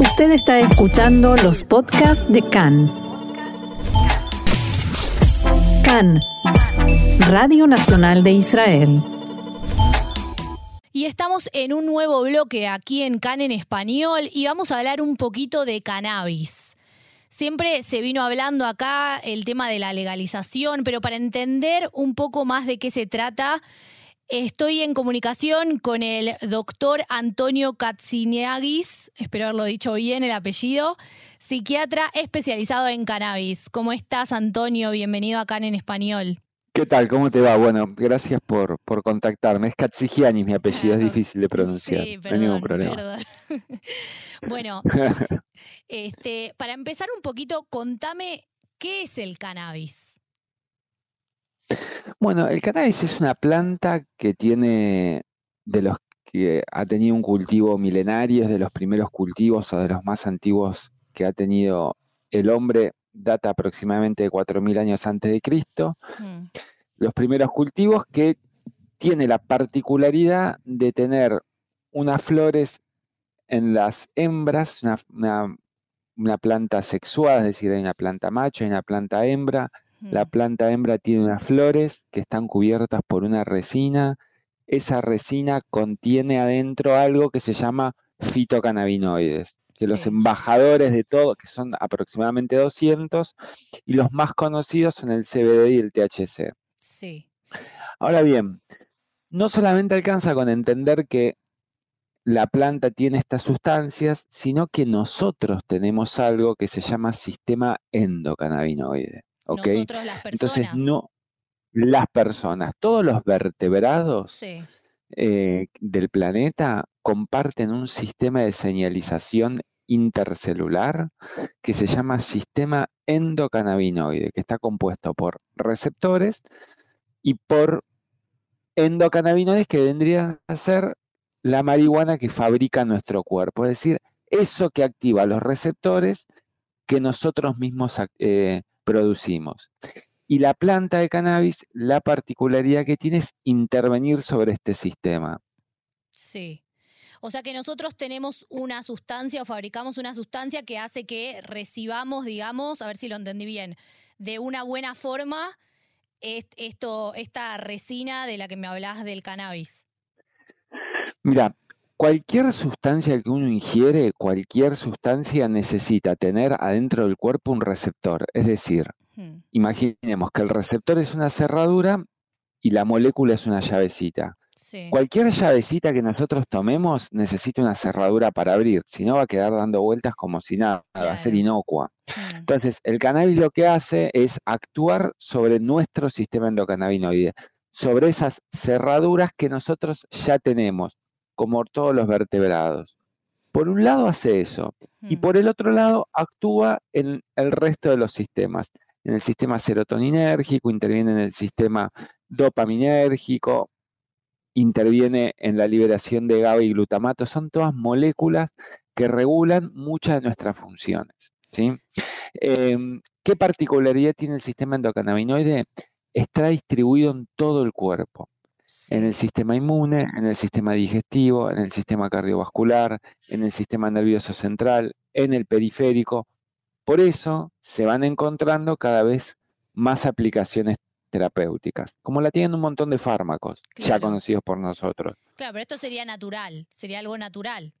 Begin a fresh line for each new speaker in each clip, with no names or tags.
Usted está escuchando los podcasts de CAN. CAN, Radio Nacional de Israel.
Y estamos en un nuevo bloque aquí en CAN en español y vamos a hablar un poquito de cannabis. Siempre se vino hablando acá el tema de la legalización, pero para entender un poco más de qué se trata, Estoy en comunicación con el doctor Antonio Katsiniagis, espero haberlo dicho bien el apellido, psiquiatra especializado en cannabis. ¿Cómo estás, Antonio? Bienvenido acá en Español.
¿Qué tal? ¿Cómo te va? Bueno, gracias por, por contactarme. Es Katsigianis mi apellido, es difícil de pronunciar.
Sí, perdón, no hay ningún problema. bueno, este, para empezar un poquito, contame qué es el cannabis.
Bueno, el cannabis es una planta que tiene de los que ha tenido un cultivo milenario, es de los primeros cultivos o de los más antiguos que ha tenido el hombre, data aproximadamente de 4.000 años antes de Cristo. Mm. Los primeros cultivos que tiene la particularidad de tener unas flores en las hembras, una, una planta sexual, es decir, hay una planta macho, hay una planta hembra, la planta hembra tiene unas flores que están cubiertas por una resina. Esa resina contiene adentro algo que se llama fitocannabinoides, que los embajadores de todo, que son aproximadamente 200, y los más conocidos son el CBD y el THC.
Sí.
Ahora bien, no solamente alcanza con entender que la planta tiene estas sustancias, sino que nosotros tenemos algo que se llama sistema endocannabinoide.
Nosotros las personas.
Entonces, no, las personas, todos los vertebrados eh, del planeta comparten un sistema de señalización intercelular que se llama sistema endocannabinoide, que está compuesto por receptores y por endocannabinoides que vendrían a ser la marihuana que fabrica nuestro cuerpo, es decir, eso que activa los receptores que nosotros mismos eh, producimos. Y la planta de cannabis, la particularidad que tiene es intervenir sobre este sistema.
Sí. O sea que nosotros tenemos una sustancia o fabricamos una sustancia que hace que recibamos, digamos, a ver si lo entendí bien, de una buena forma esto, esta resina de la que me hablas del cannabis.
Mira, Cualquier sustancia que uno ingiere, cualquier sustancia necesita tener adentro del cuerpo un receptor. Es decir, hmm. imaginemos que el receptor es una cerradura y la molécula es una llavecita. Cualquier llavecita que nosotros tomemos necesita una cerradura para abrir, si no va a quedar dando vueltas como si nada, va a ser inocua. Hmm. Entonces, el cannabis lo que hace es actuar sobre nuestro sistema endocannabinoide, sobre esas cerraduras que nosotros ya tenemos como todos los vertebrados. Por un lado hace eso y por el otro lado actúa en el resto de los sistemas. En el sistema serotoninérgico, interviene en el sistema dopaminérgico, interviene en la liberación de GABA y glutamato. Son todas moléculas que regulan muchas de nuestras funciones. ¿sí? Em, ¿Qué particularidad tiene el sistema endocannabinoide? Está distribuido en todo el cuerpo en el sistema inmune, en el sistema digestivo, en el sistema cardiovascular, en el sistema nervioso central, en el periférico. Por eso se van encontrando cada vez más aplicaciones terapéuticas, como la tienen un montón de fármacos ya conocidos por nosotros.
Claro, pero esto sería natural, sería algo natural.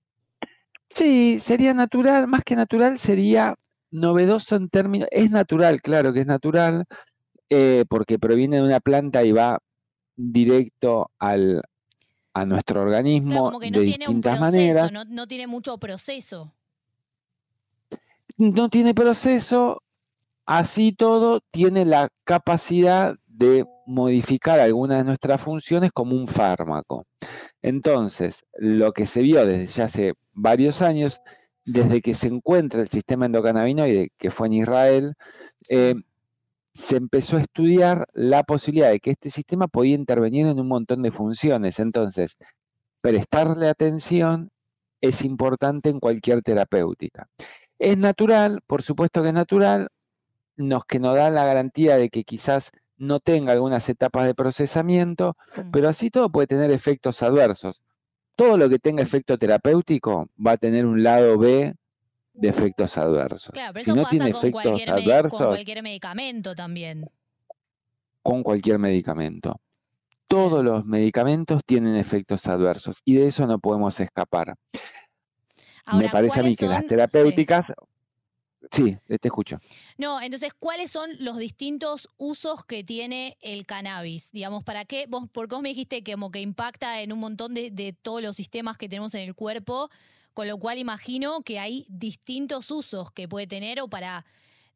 Sí, sería natural, más que natural sería novedoso en términos, es natural, claro que es natural, eh, porque proviene de una planta y va directo al, a nuestro organismo como que no de tiene distintas un proceso, maneras.
No, no tiene mucho proceso.
No tiene proceso, así todo tiene la capacidad de modificar algunas de nuestras funciones como un fármaco. Entonces, lo que se vio desde ya hace varios años, desde que se encuentra el sistema endocannabinoide, que fue en Israel, eh, se empezó a estudiar la posibilidad de que este sistema podía intervenir en un montón de funciones. Entonces, prestarle atención es importante en cualquier terapéutica. Es natural, por supuesto que es natural, nos que nos da la garantía de que quizás no tenga algunas etapas de procesamiento, mm. pero así todo puede tener efectos adversos. Todo lo que tenga efecto terapéutico va a tener un lado B de efectos adversos.
Claro, pero
si
eso
no
pasa
tiene
con
efectos
cualquier,
adversos,
con cualquier medicamento también.
con cualquier medicamento. Todos los medicamentos tienen efectos adversos y de eso no podemos escapar.
Ahora,
Me parece a mí
¿cuáles
que las
son- sí.
terapéuticas... Sí, te escucho.
No, entonces, ¿cuáles son los distintos usos que tiene el cannabis? Digamos, ¿para qué? Vos, porque vos me dijiste que como que impacta en un montón de, de todos los sistemas que tenemos en el cuerpo, con lo cual imagino que hay distintos usos que puede tener o para,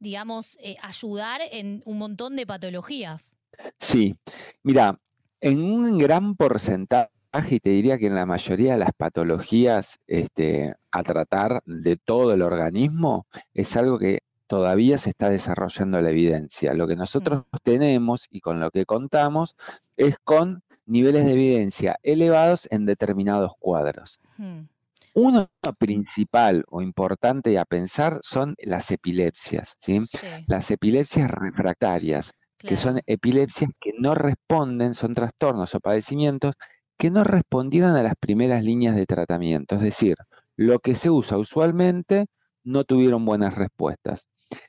digamos, eh, ayudar en un montón de patologías.
Sí, mira, en un gran porcentaje, y te diría que en la mayoría de las patologías este, a tratar de todo el organismo, es algo que todavía se está desarrollando la evidencia. Lo que nosotros tenemos y con lo que contamos es con niveles de evidencia elevados en determinados cuadros. Uno principal o importante a pensar son las epilepsias, ¿sí?
Sí,
Las epilepsias refractarias que son epilepsias que no responden, son trastornos o padecimientos que no respondieron a las primeras líneas de tratamiento. Es decir, lo que se usa usualmente no tuvieron buenas respuestas.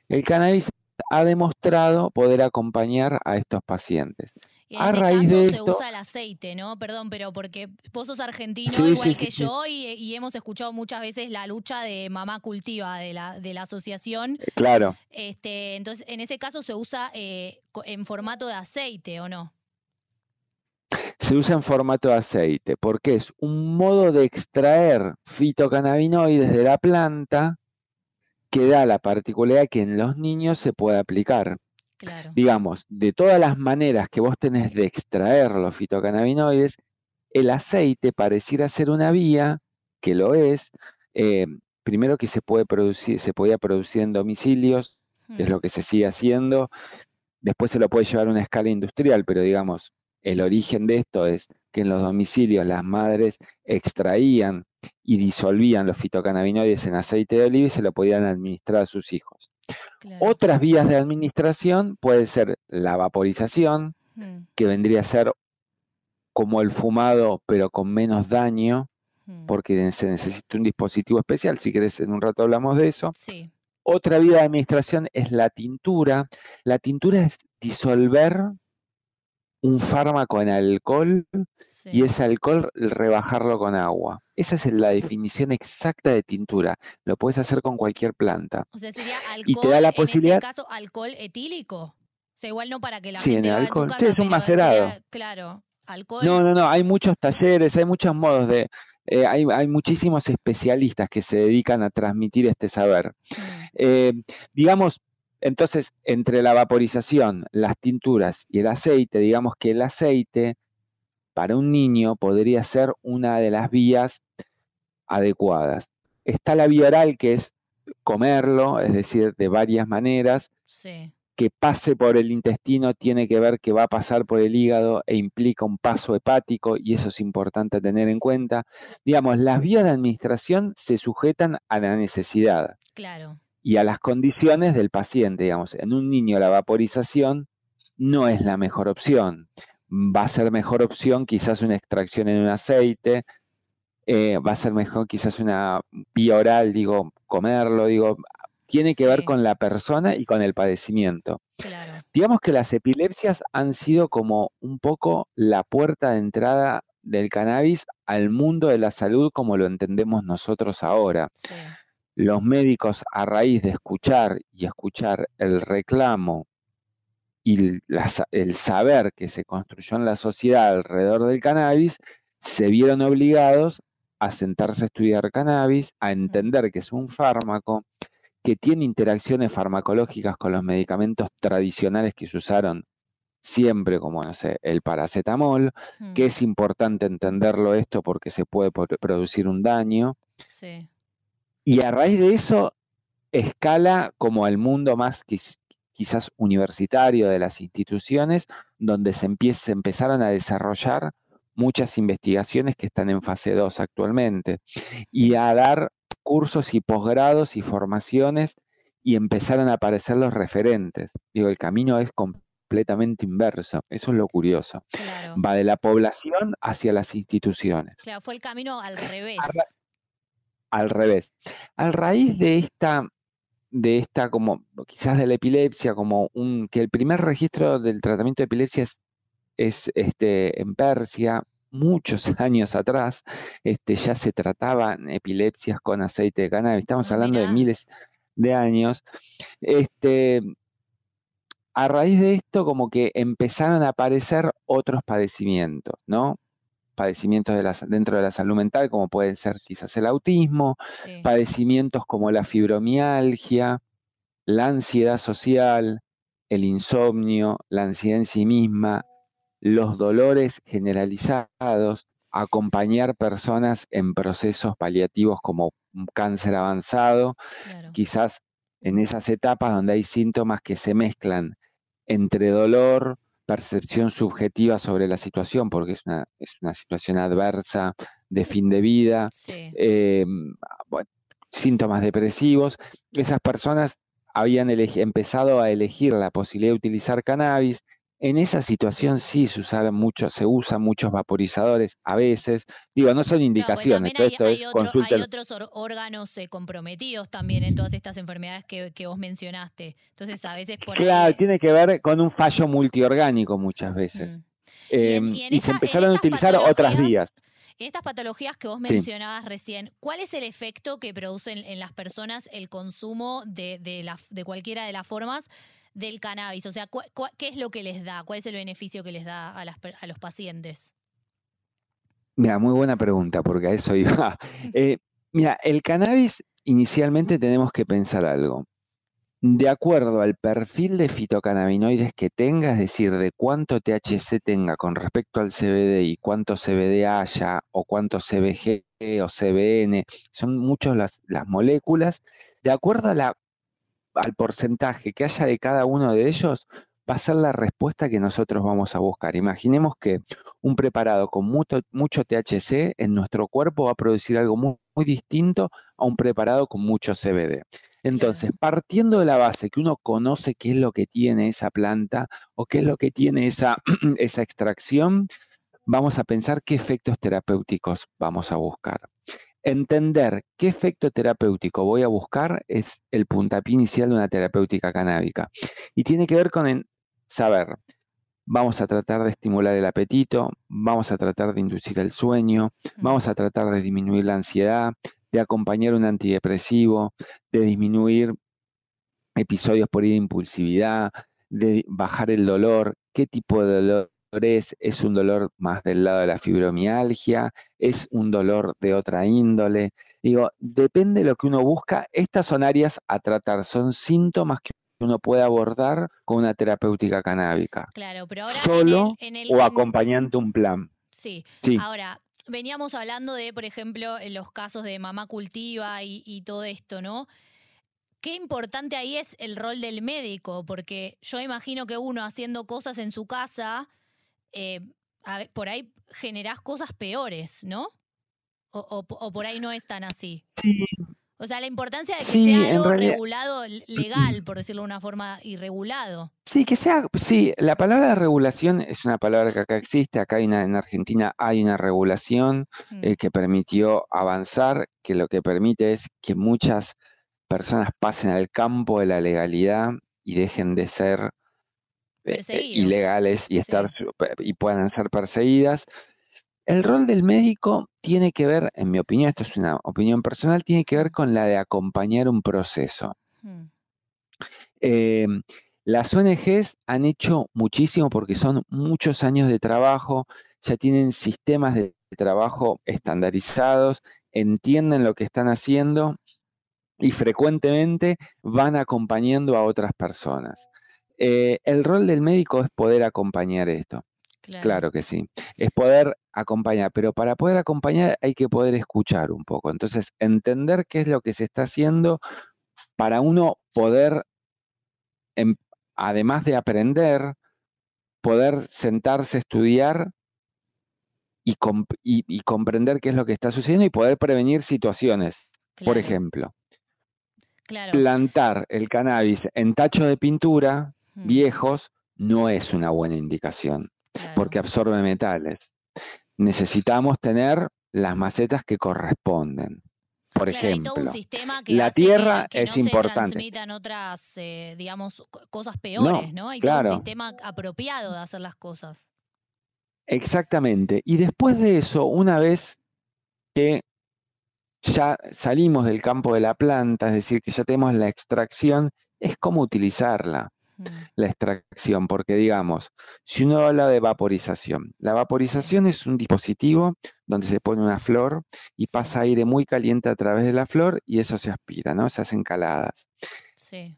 El cannabis ha demostrado poder acompañar a estos pacientes.
En
A
ese
raíz
caso
de
se
esto-
usa el aceite, ¿no? Perdón, pero porque vos sos argentino
Sí,
igual
sí,
que
sí,
yo y, y hemos escuchado muchas veces la lucha de mamá cultiva de la, de la asociación.
Eh, Claro,
Este, entonces, en ese caso se usa eh, en formato de aceite, ¿o no?
se usa en formato de aceite porque es un modo de extraer fitocannabinoides de la planta que da la particularidad que en los niños se puede aplicar.
Claro.
digamos, de todas las maneras que vos tenés de extraer los fitocannabinoides, el aceite pareciera ser una vía, que lo es, eh, primero que se puede producir, se podía producir en domicilios, que es
Hmm,
lo que se sigue haciendo, después se lo puede llevar a una escala industrial, pero digamos, el origen de esto es que en los domicilios las madres extraían y disolvían los fitocannabinoides en aceite de oliva y se lo podían administrar a sus hijos.
Claro.
Otras vías de administración puede ser la vaporización,
Hmm,
que vendría a ser como el fumado, pero con menos daño,
hmm.
porque se necesita un dispositivo especial. Si querés, en un rato hablamos de eso.
Sí,
Otra vía de administración es la tintura. La tintura es disolver un fármaco en alcohol
sí.
y ese alcohol rebajarlo con agua. Esa es la definición exacta de tintura. Lo puedes hacer con cualquier planta.
O sea, sería alcohol,
Y te da la
en
posibilidad-
este caso, alcohol etílico. O sea, igual no para que la
Sí, en
gente
alcohol.
en
Sí, es un macerado.
sería, claro, alcohol.
No, no, no, hay muchos talleres, hay muchos modos de, eh, hay, hay muchísimos especialistas que se dedican a transmitir este saber.
Hmm,
Eh, digamos, entonces, entre la vaporización, las tinturas y el aceite, digamos que el aceite para un niño podría ser una de las vías adecuadas. Está la vía oral, que es comerlo, es decir, de varias maneras,
Sí,
que pase por el intestino tiene que ver que va a pasar por el hígado e implica un paso hepático y eso es importante tener en cuenta. Digamos, las vías de administración se sujetan a la necesidad
claro.
Y a las condiciones del paciente. Digamos, en un niño la vaporización no es la mejor opción. Va a ser mejor opción quizás una extracción en un aceite, eh, va a ser mejor quizás una vía oral, digo, comerlo, digo, tiene que ver con la persona y con el padecimiento.
Claro.
Digamos que las epilepsias han sido como un poco la puerta de entrada del cannabis al mundo de la salud como lo entendemos nosotros ahora.
Sí.
Los médicos a raíz de escuchar y escuchar el reclamo y la el saber que se construyó en la sociedad alrededor del cannabis, se vieron obligados a sentarse a estudiar cannabis, a entender que es un fármaco, que tiene interacciones farmacológicas con los medicamentos tradicionales que se usaron siempre, como no sé, el paracetamol, que es importante entenderlo esto porque se puede producir un daño.
Sí.
Y a raíz de eso, escala como al mundo más quiz- quizás universitario de las instituciones, donde se, empie- se empezaron a desarrollar muchas investigaciones que están en fase 2 actualmente, y a dar cursos y posgrados y formaciones, y empezaron a aparecer los referentes. Digo, el camino es completamente inverso, eso es lo curioso.
Claro.
Va de la población hacia las instituciones.
Claro, fue el camino al revés.
Al revés. A raíz de esta, de esta como quizás de la epilepsia, como un, que el primer registro del tratamiento de epilepsia es, este, en Persia, muchos años atrás, este, ya se trataban epilepsias con aceite de cannabis. Estamos ah, hablando de miles de años. Este, a raíz de esto, como que empezaron a aparecer otros padecimientos, ¿no? Padecimientos de dentro de la salud mental, como pueden ser quizás el autismo, padecimientos como la fibromialgia, la ansiedad social, el insomnio, la ansiedad en sí misma, los dolores generalizados, acompañar personas en procesos paliativos como un cáncer avanzado, quizás en esas etapas donde hay síntomas que se mezclan entre dolor, percepción subjetiva sobre la situación, porque es una, es una situación adversa de fin de vida, em, síntomas depresivos. Esas personas habían empezado a elegir la posibilidad de utilizar cannabis, en esa situación sí se usan mucho, se usan muchos vaporizadores a veces. Digo, no son indicaciones,
hay, esto es hay otros órganos eh, comprometidos también en todas estas enfermedades que, vos mencionaste. Entonces, a veces por
Claro, tiene que ver con un fallo multiorgánico muchas veces. Em, y, se empezaron a utilizar otras vías.
En estas patologías que vos mencionabas recién, ¿cuál es el efecto que producen en las personas el consumo de, de cualquiera de las formas del cannabis? O sea, ¿qué es lo que les da? ¿Cuál es el beneficio que les da a, los pacientes?
Mira, muy buena pregunta, porque a eso iba. Eh, mira, el cannabis inicialmente tenemos que pensar algo. De acuerdo al perfil de fitocannabinoides que tenga, es decir, de cuánto THC tenga con respecto al CBD y cuánto CBD haya, o cuánto CBG o CBN, son muchas las, las moléculas, de acuerdo al porcentaje que haya de cada uno de ellos, va a ser la respuesta que nosotros vamos a buscar. Imaginemos que un preparado con mucho, mucho THC en nuestro cuerpo va a producir algo muy, distinto a un preparado con mucho CBD. Entonces, partiendo de la base que uno conoce qué es lo que tiene esa planta o qué es lo que tiene esa, esa extracción, vamos a pensar qué efectos terapéuticos vamos a buscar. Entender qué efecto terapéutico voy a buscar es el puntapié inicial de una terapéutica canábica. Y tiene que ver con saber, vamos a tratar de estimular el apetito, vamos a tratar de inducir el sueño, vamos a tratar de disminuir la ansiedad, de acompañar un antidepresivo, de disminuir episodios por impulsividad, de bajar el dolor, qué tipo de dolor es, un dolor más del lado de la fibromialgia, es un dolor de otra índole. Digo, depende de lo que uno busca. Estas son áreas a tratar, son síntomas que uno puede abordar con una terapéutica canábica.
Claro, pero ahora
solo o acompañando un plan.
Sí. Ahora, veníamos hablando de, por ejemplo, en los casos de mamá cultiva y todo esto, ¿no? Qué importante ahí es el rol del médico, porque yo imagino que uno haciendo cosas en su casa eh, por ahí generás cosas peores, ¿no? O, por ahí no es tan así.
Sí.
O sea, la importancia de que sea algo regulado legal, por decirlo de una forma, irregulado.
Sí, que sea, sí, la palabra regulación es una palabra que acá existe, acá hay una, en Argentina hay una regulación mm. eh, que permitió avanzar, que lo que permite es que muchas personas pasen al campo de la legalidad y dejen de ser eh, eh, ilegales y, estar, y puedan ser perseguidas. El rol del médico tiene que ver, en mi opinión, esto es una opinión personal, tiene que ver con la de acompañar un proceso. Hmm. Em, las ONGs han hecho muchísimo porque son muchos años de trabajo, ya tienen sistemas de trabajo estandarizados, entienden lo que están haciendo y frecuentemente van acompañando a otras personas. Eh, el rol del médico es poder acompañar esto. Claro. que sí. Es poder acompañar, pero para poder acompañar hay que poder escuchar un poco. Entonces, entender qué es lo que se está haciendo para uno poder, em, además de aprender, poder sentarse, estudiar y, comprender qué es lo que está sucediendo y poder prevenir situaciones. Por ejemplo, plantar el cannabis en tacho de pintura viejos no es una buena indicación, porque absorbe metales. Necesitamos tener las macetas que corresponden. por ejemplo.
Hay todo un que
la tierra
que,
es
no
importante.
se transmitan otras, eh, digamos, cosas peores, ¿no? Hay todo un sistema apropiado de hacer las cosas.
Exactamente. Y después de eso, una vez que ya salimos del campo de la planta, es decir, que ya tenemos la extracción, es cómo utilizarla, mm. la extracción, porque digamos, si uno habla de vaporización, la vaporización es un dispositivo donde se pone una flor y pasa aire muy caliente a través de la flor y eso se aspira, ¿no? Se hacen caladas.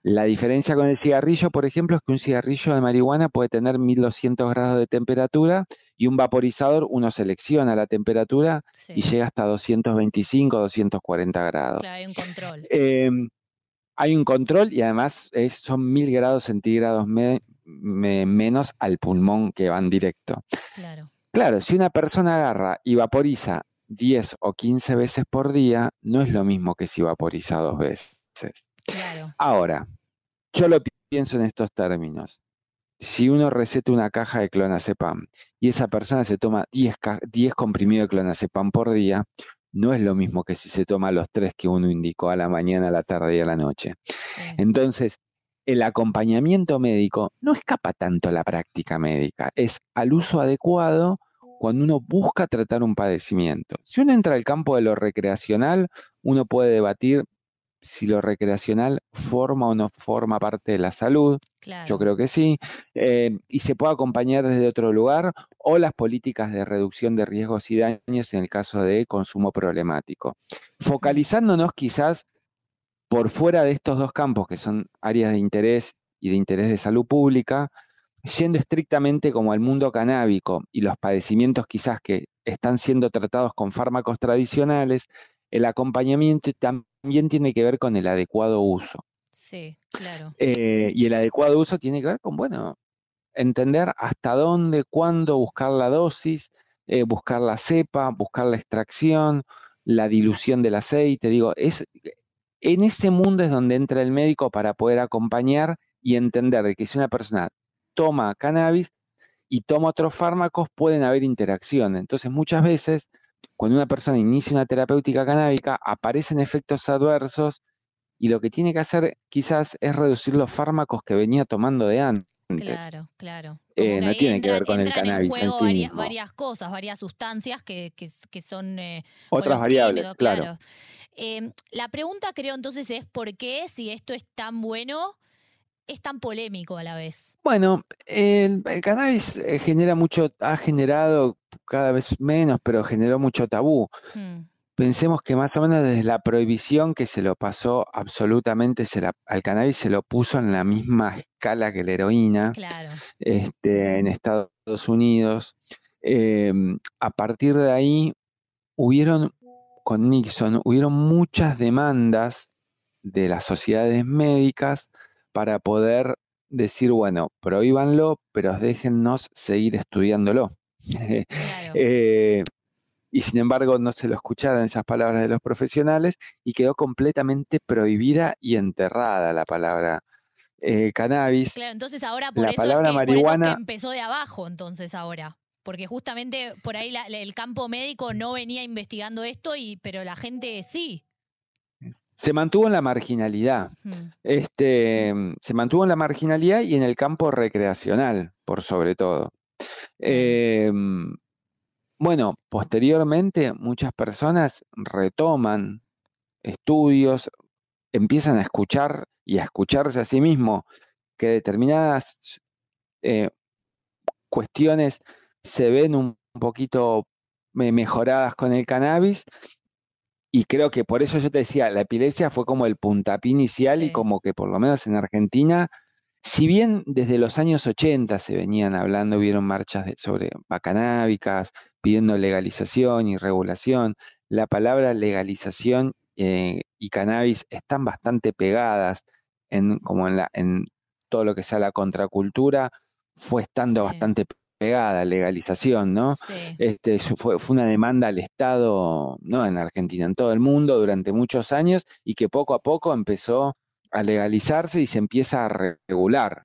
La diferencia con el cigarrillo, por ejemplo, es que un cigarrillo de marihuana puede tener 1200 grados de temperatura y un vaporizador uno selecciona la temperatura y llega hasta 225, 240 grados.
Claro, hay un control.
Em, hay un control y además son 1000 grados centígrados menos al pulmón que van directo.
Claro.
Claro, si una persona agarra y vaporiza 10 o 15 veces por día, no es lo mismo que si vaporiza dos veces.
Claro.
Ahora, yo lo pienso en estos términos. Si uno receta una caja de clonazepam y esa persona se toma 10, 10 comprimidos de clonazepam por día, no es lo mismo que si se toma los tres que uno indicó a la mañana, a la tarde y a la noche. Entonces, el acompañamiento médico no escapa tanto a la práctica médica, es al uso adecuado cuando uno busca tratar un padecimiento. Si uno entra al campo de lo recreacional, uno puede debatir si lo recreacional forma o no forma parte de la salud. Yo creo que sí. Eh, y se puede acompañar desde otro lugar o las políticas de reducción de riesgos y daños en el caso de consumo problemático. Focalizándonos quizás por fuera de estos dos campos que son áreas de interés y de interés de salud pública, yendo estrictamente como al mundo canábico y los padecimientos quizás que están siendo tratados con fármacos tradicionales, el acompañamiento también tiene que ver con el adecuado uso.
Sí, claro.
Eh, y el adecuado uso tiene que ver con, bueno, entender hasta dónde, cuándo buscar la dosis, eh, buscar la cepa, buscar la extracción, la dilución del aceite. Digo, es, en ese mundo es donde entra el médico para poder acompañar y entender de que si una persona toma cannabis y toma otros fármacos, pueden haber interacciones. Entonces, muchas veces cuando una persona inicia una terapéutica canábica, aparecen efectos adversos y lo que tiene que hacer quizás es reducir los fármacos que venía tomando de antes.
Claro, claro.
Eh, no tiene que ver con el cannabis.
En juego varias, cosas, varias sustancias que, son.
Eh, Otras variables, claro.
Em, la pregunta, creo, entonces es: ¿por qué, si esto es tan bueno, es tan polémico a la vez?
Bueno, el, cannabis eh, genera mucho, ha generado cada vez menos, pero generó mucho tabú. Hmm. Pensemos que más o menos desde la prohibición que se lo pasó absolutamente, se al cannabis se lo puso en la misma escala que la heroína este, en Estados Unidos. Em, a partir de ahí hubieron, con Nixon, hubieron muchas demandas de las sociedades médicas para poder decir, bueno, prohíbanlo, pero déjennos seguir estudiándolo. Eh, y sin embargo no se lo escucharon esas palabras de los profesionales y quedó completamente prohibida y enterrada la palabra eh, cannabis.
Claro, entonces ahora por, eso, es que, marihuana, empezó de abajo, entonces ahora. Porque justamente por ahí el campo médico no venía investigando esto, y, pero la gente sí
se mantuvo en la marginalidad. Este, se mantuvo en la marginalidad y en el campo recreacional, por sobre todo. Em, bueno, posteriormente muchas personas retoman estudios, empiezan a escuchar y a escucharse a sí mismos que determinadas eh, cuestiones se ven un poquito mejoradas con el cannabis y creo que por eso yo te decía, la epilepsia fue como el puntapié inicial y como que por lo menos en Argentina, si bien desde los años 80 se venían hablando, hubieron marchas sobre bacanábicas, pidiendo legalización y regulación, la palabra legalización eh, y cannabis están bastante pegadas en, como en, la, en todo lo que sea la contracultura, fue estando bastante pegada, legalización, ¿no? Este, fue, fue, una demanda al Estado, no en Argentina, en todo el mundo durante muchos años y que poco a poco empezó a legalizarse y se empieza a regular.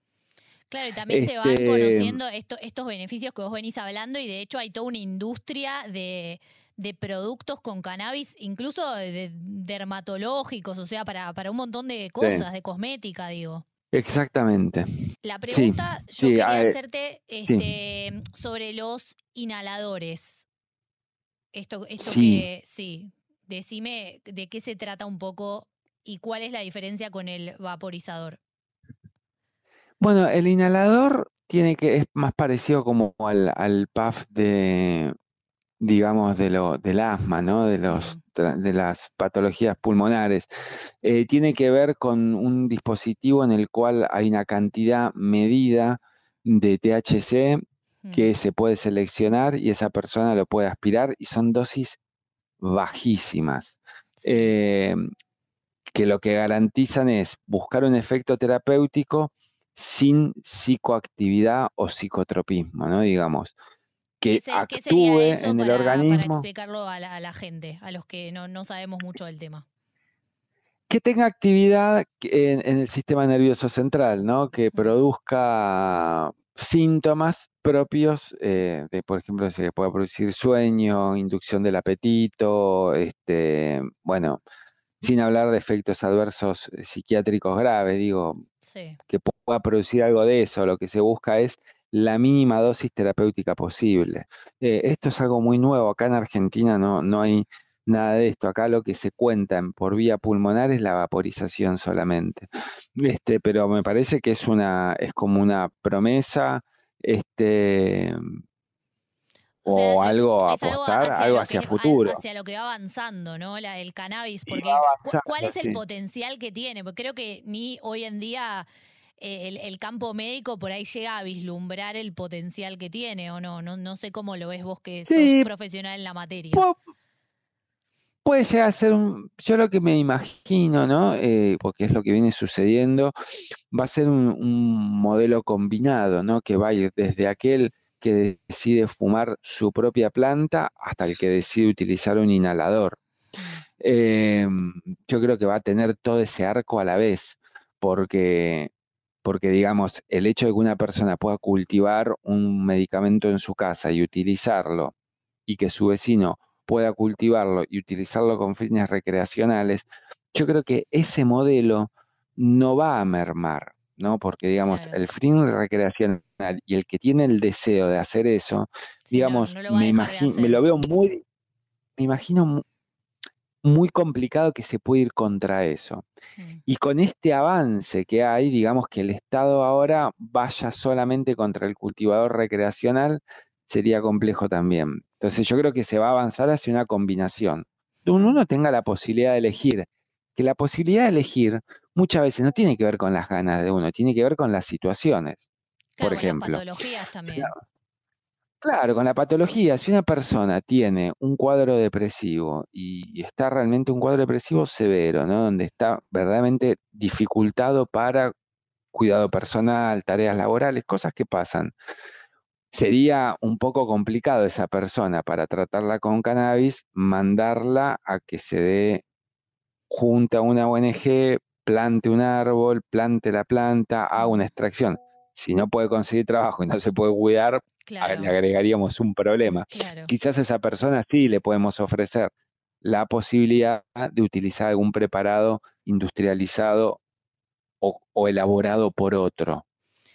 Claro, y también se van este, conociendo estos beneficios que vos venís hablando y de hecho hay toda una industria de, de productos con cannabis, incluso de, dermatológicos, o sea, para, para un montón de cosas, de cosmética, digo.
Exactamente.
La pregunta yo quería hacerte este, sobre los inhaladores. Esto, esto que, sí, decime de qué se trata un poco y cuál es la diferencia con el vaporizador.
Bueno, el inhalador tiene que, es más parecido como al, al puff de, digamos, de lo, del asma, ¿no? De, los, de las patologías pulmonares. Eh, tiene que ver con un dispositivo en el cual hay una cantidad medida de THC que se puede seleccionar y esa persona lo puede aspirar y son dosis bajísimas. Eh, que lo que garantizan es buscar un efecto terapéutico sin psicoactividad o psicotropismo, ¿no? Digamos que actúe en el organismo. Para
explicarlo a la, gente, a los que no, sabemos mucho del tema.
Que tenga actividad en, el sistema nervioso central, ¿no? Que produzca síntomas propios eh, de, por ejemplo, se puede producir sueño, inducción del apetito, este, bueno, sin hablar de efectos adversos psiquiátricos graves, digo, que pueda producir algo de eso. Lo que se busca es la mínima dosis terapéutica posible. Eh, esto es algo muy nuevo. Acá en Argentina no, no hay nada de esto. Acá lo que se cuenta por vía pulmonar es la vaporización solamente. Este, pero me parece que es una, es como una promesa, este, o, algo a apostar, algo hacia, futuro.
Hacia lo que va avanzando, ¿no? La, el cannabis, porque ¿cuál es el potencial que tiene? Porque creo que ni hoy en día el, campo médico por ahí llega a vislumbrar el potencial que tiene o no. No, no sé cómo lo ves vos que sos profesional en la materia.
Puede llegar a ser un, yo lo que me imagino, ¿no? Eh, porque es lo que viene sucediendo, va a ser un, modelo combinado, ¿no? Que va a ir desde aquel que decide fumar su propia planta hasta el que decide utilizar un inhalador. Mm. Em, yo creo que va a tener todo ese arco a la vez, porque porque digamos, el hecho de que una persona pueda cultivar un medicamento en su casa y utilizarlo, y que su vecino pueda cultivarlo y utilizarlo con fines recreacionales, yo creo que ese modelo no va a mermar, ¿no? Porque, digamos, el fin recreacional y el que tiene el deseo de hacer eso, digamos, me, imagino, me lo veo muy, me imagino muy complicado que se puede ir contra eso. Mm. Y con este avance que hay, digamos que el Estado ahora vaya solamente contra el cultivador recreacional, sería complejo también. Entonces yo creo que se va a avanzar hacia una combinación, donde uno tenga la posibilidad de elegir, que la posibilidad de elegir muchas veces no tiene que ver con las ganas de uno, tiene que ver con las situaciones. por ejemplo.
patologías también.
Claro, con la patología, si una persona tiene un cuadro depresivo y está realmente un cuadro depresivo severo, ¿no? Donde está verdaderamente dificultado para cuidado personal, tareas laborales, cosas que pasan. Sería un poco complicado esa persona para tratarla con cannabis, mandarla a que se dé junto a una ONG, plante un árbol, plante la planta, haga una extracción. Si no puede conseguir trabajo y no se puede cuidar, le agregaríamos un problema. Quizás a esa persona sí le podemos ofrecer la posibilidad de utilizar algún preparado industrializado o, elaborado por otro,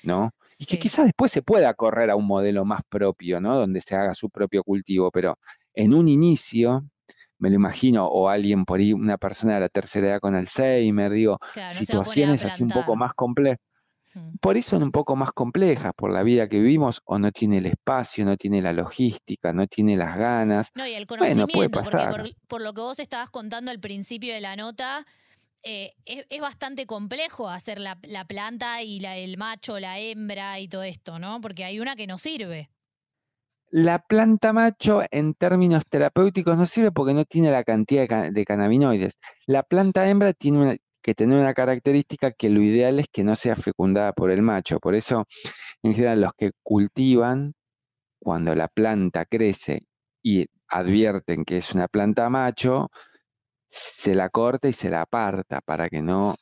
¿no? Y que quizás después se pueda correr a un modelo más propio, ¿no? Donde se haga su propio cultivo, pero en un inicio, me lo imagino, o alguien por ahí, una persona de la tercera edad con Alzheimer, digo, situaciones así un poco más complejas por eso son un poco más complejas, por la vida que vivimos, o no tiene el espacio, no tiene la logística, no tiene las ganas.
No, y el conocimiento, porque por, lo que vos estabas contando al principio de la nota, eh, es, bastante complejo hacer la, planta y la, el macho, la hembra y todo esto, ¿no? Porque hay una que no sirve.
La planta macho en términos terapéuticos no sirve porque no tiene la cantidad de, de cannabinoides. La planta hembra tiene una, que tener una característica que lo ideal es que no sea fecundada por el macho. Por eso, en general, los que cultivan, cuando la planta crece y advierten que es una planta macho, se la corta y se la aparta para que no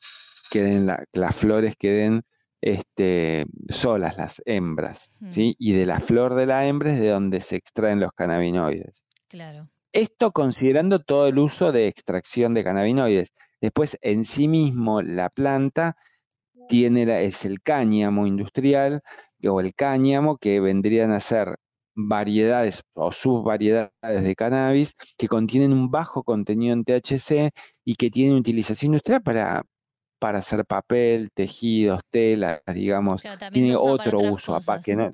queden las flores queden este, solas las hembras, ¿sí? Y de la flor de la hembra es de donde se extraen los cannabinoides.
Claro.
Esto considerando todo el uso de extracción de cannabinoides. Después, en sí mismo, la planta tiene es el cáñamo industrial o el cáñamo que vendrían a ser variedades o subvariedades de cannabis que contienen un bajo contenido en THC y que tienen utilización industrial para, para hacer papel, tejidos, telas, digamos, tiene otro uso, que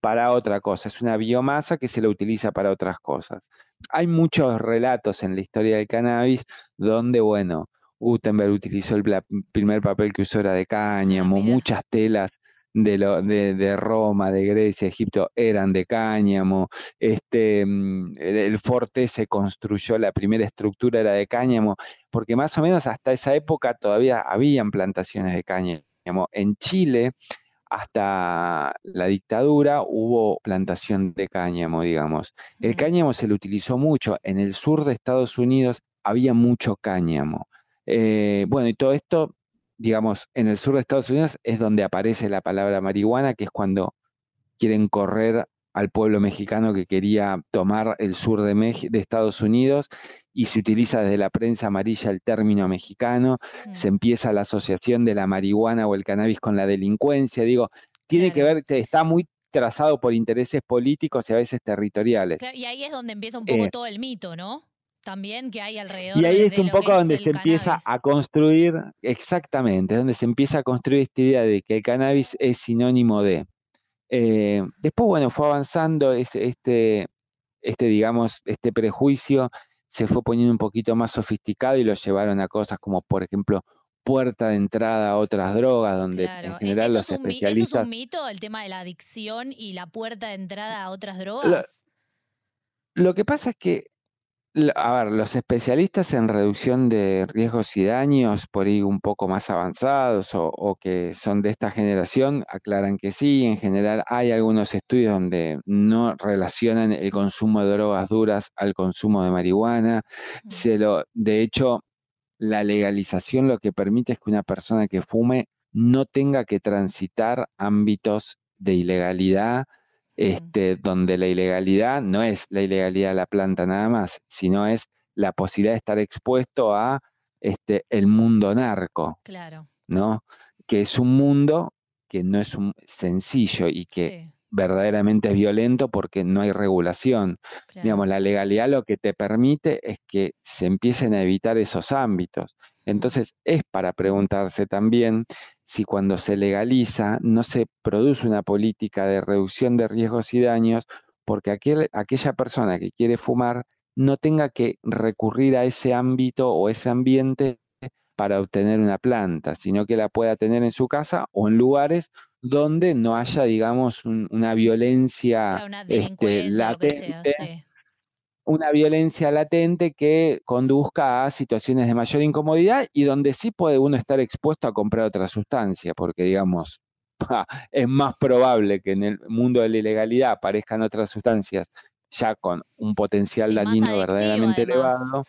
para otra cosa, es una biomasa que se la utiliza para otras cosas. Hay muchos relatos en la historia del cannabis donde, bueno, Gutenberg utilizó el primer papel que usó era de cáñamo, ah, muchas telas de, lo, de, Roma, de Grecia, Egipto eran de cáñamo, este, mm, el, forte se construyó, la primera estructura era de cáñamo, porque más o menos hasta esa época todavía habían plantaciones de cáñamo. En Chile, hasta la dictadura hubo plantación de cáñamo, digamos. El cáñamo se lo utilizó mucho. En el sur de Estados Unidos había mucho cáñamo. Eh, bueno, y todo esto, digamos, en el sur de Estados Unidos es donde aparece la palabra marihuana, que es cuando quieren correr al pueblo mexicano que quería tomar el sur de, de Estados Unidos y se utiliza desde la prensa amarilla el término mexicano, se empieza la asociación de la marihuana o el cannabis con la delincuencia, digo, tiene que ver, está muy trazado por intereses políticos y a veces territoriales.
y ahí es donde empieza un poco eh, todo el mito, ¿no? también que hay alrededor.
Y ahí es un poco donde se empieza a construir, exactamente, donde se empieza a construir esta idea de que el cannabis es sinónimo de. Eh, después, bueno, fue avanzando este, este, este, digamos, este prejuicio se fue poniendo un poquito más sofisticado y lo llevaron a cosas como, por ejemplo, puerta de entrada a otras drogas, donde en e, general los especialistas... ¿Eso
es un mito, el tema de la adicción y la puerta de entrada a otras drogas?
lo que pasa es que a ver, los especialistas en reducción de riesgos y daños, por ahí un poco más avanzados o, que son de esta generación, aclaran que sí. En general hay algunos estudios donde no relacionan el consumo de drogas duras al consumo de marihuana. Se lo, de hecho, la legalización lo que permite es que una persona que fume no tenga que transitar ámbitos de ilegalidad este, donde la ilegalidad no es la ilegalidad de la planta nada más, sino es la posibilidad de estar expuesto a este, el mundo narco.
Claro.
¿No? Que es un mundo que no es un sencillo y que verdaderamente es violento porque no hay regulación. Digamos, la legalidad lo que te permite es que se empiecen a evitar esos ámbitos. Entonces, es para preguntarse también si cuando se legaliza no se produce una política de reducción de riesgos y daños, porque aquella persona que quiere fumar no tenga que recurrir a ese ámbito o ese ambiente para obtener una planta, sino que la pueda tener en su casa o en lugares donde no haya, digamos, una violencia este, latente una violencia latente que conduzca a situaciones de mayor incomodidad y donde sí puede uno estar expuesto a comprar otra sustancia, porque digamos, es más probable que en el mundo de la ilegalidad aparezcan otras sustancias ya con un potencial dañino verdaderamente elevado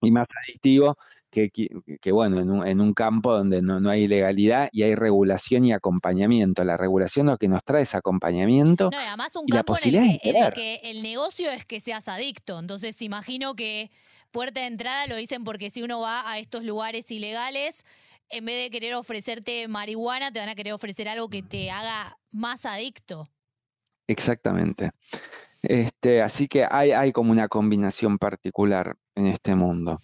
y más adictivo que, bueno, en un, campo donde no, hay ilegalidad y hay regulación y acompañamiento. La regulación lo que nos trae es acompañamiento.
No, y además un campo en, el que, en, el que, el negocio es que seas adicto. Entonces, imagino que puerta de entrada lo dicen porque si uno va a estos lugares ilegales, en vez de querer ofrecerte marihuana, te van a querer ofrecer algo que te haga más adicto.
Exactamente. Este, así que hay, hay como una combinación particular en este mundo.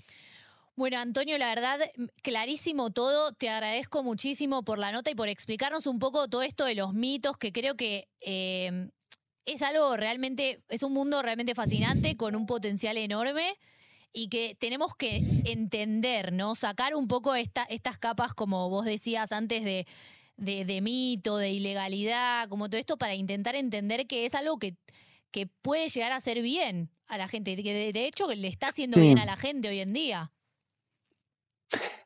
Bueno, Antonio, la verdad, clarísimo todo. Te agradezco muchísimo por la nota y por explicarnos un poco todo esto de los mitos, que creo que em, es algo realmente, es un mundo realmente fascinante, con un potencial enorme y que tenemos que entender, ¿no? Sacar un poco esta, estas capas, como vos decías antes, de, de, mito, de ilegalidad, como todo esto, para intentar entender que es algo que, que puede llegar a ser bien a la gente, que de, hecho le está haciendo bien a la gente hoy en día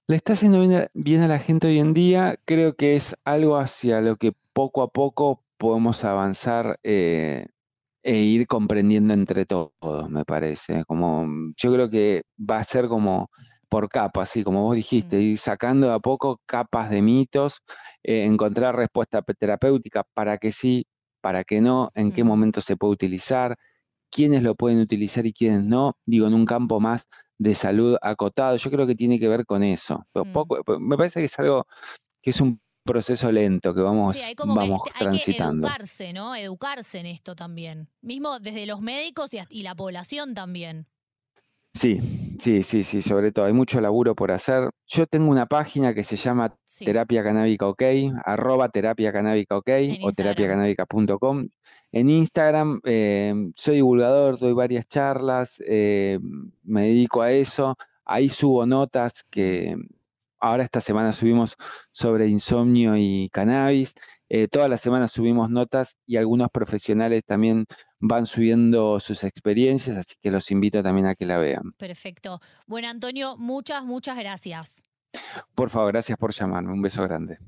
le está haciendo bien a, la gente hoy en día. Creo que es algo hacia lo que poco a poco podemos avanzar eh, e ir comprendiendo entre todos, me parece. Como, yo creo que va a ser como por capas, así como vos dijiste, ir sacando a poco capas de mitos, eh, encontrar respuesta terapéutica para que sí, para que no, en qué momento se puede utilizar, quiénes lo pueden utilizar y quiénes no, digo, en un campo más de salud acotado. Yo creo que tiene que ver con eso. Mm. Poco, me parece que es algo que es un proceso lento que vamos, sí, hay como vamos que, hay que
educarse, ¿no? Educarse en esto también. Mismo desde los médicos y, la población también.
Sí, sí, sí, sí, sobre todo. Hay mucho laburo por hacer. Yo tengo una página que se llama Terapia Canábica OK, arroba terapia canábica OK o terapiacanábica.com. En Instagram eh, soy divulgador, doy varias charlas, eh, me dedico a eso. Ahí subo notas que ahora esta semana subimos sobre insomnio y cannabis. Eh, todas las semanas subimos notas y algunos profesionales también van subiendo sus experiencias, así que los invito también a que la vean.
Perfecto. Bueno, Antonio, muchas, muchas gracias.
Por favor, gracias por llamarme. Un beso grande.